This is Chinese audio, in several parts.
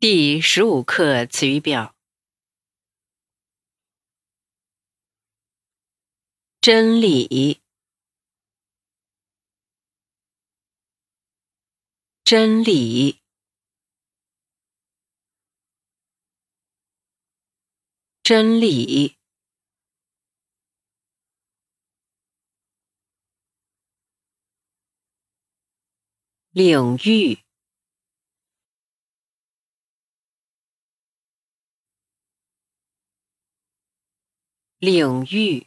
第十五课词语表：真理，真理，真理，领域。领域，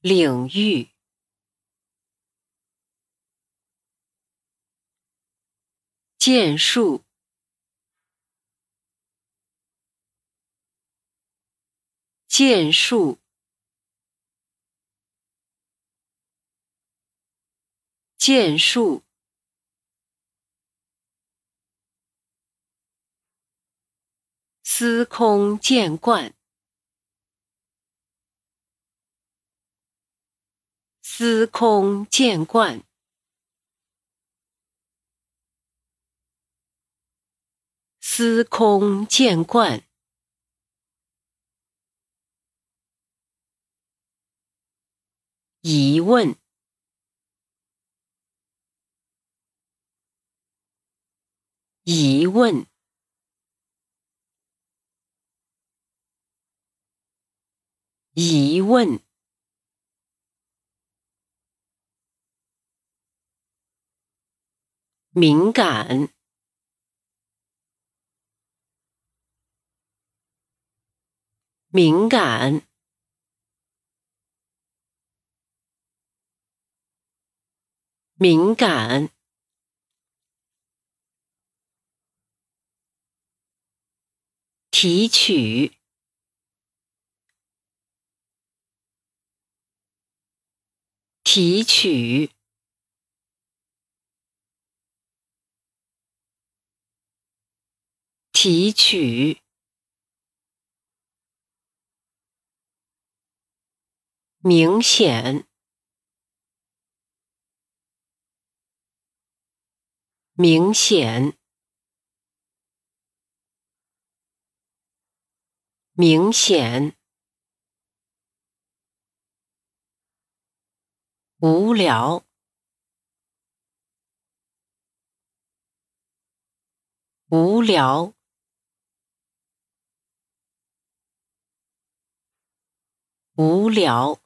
领域，剑术，剑术，剑术。司空见惯，司空见惯，司空见惯，疑问，疑问。疑问，敏感，敏感，敏感，提取。提取，提取，明显，明显，明显。无聊，无聊，无聊，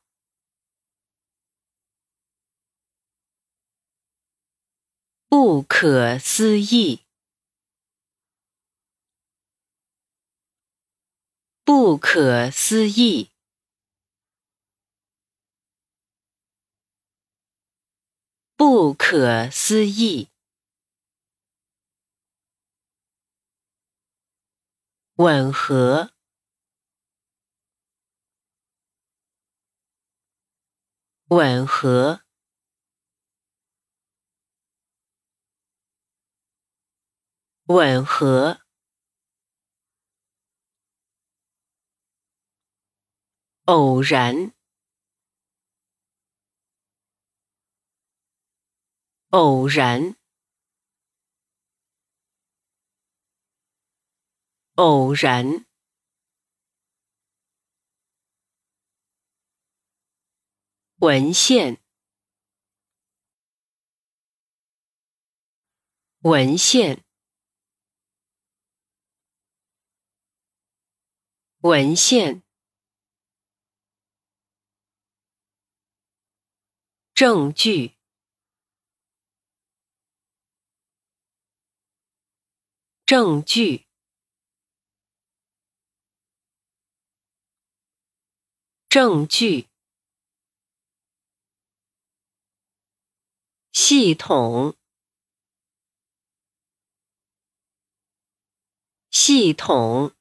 不可思议，不可思议。不可思议，吻合，吻合，吻合，偶然。偶然，偶然，文献，文献，文献，证据。证据，证据，系统，系统，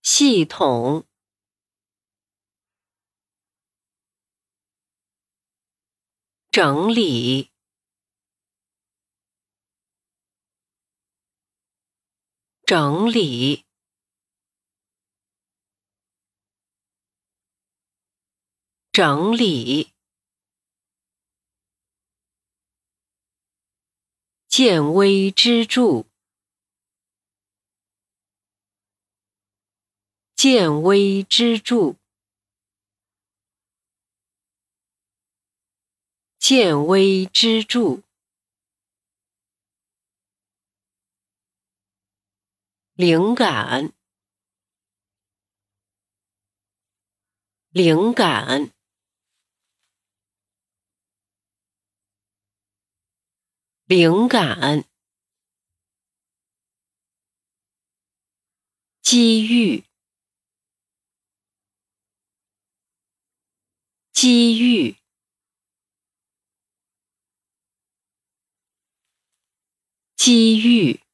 系统，整理。整理，整理，见微知著，见微知著，见微知著，灵感，灵感。灵感，机遇，机遇，机遇。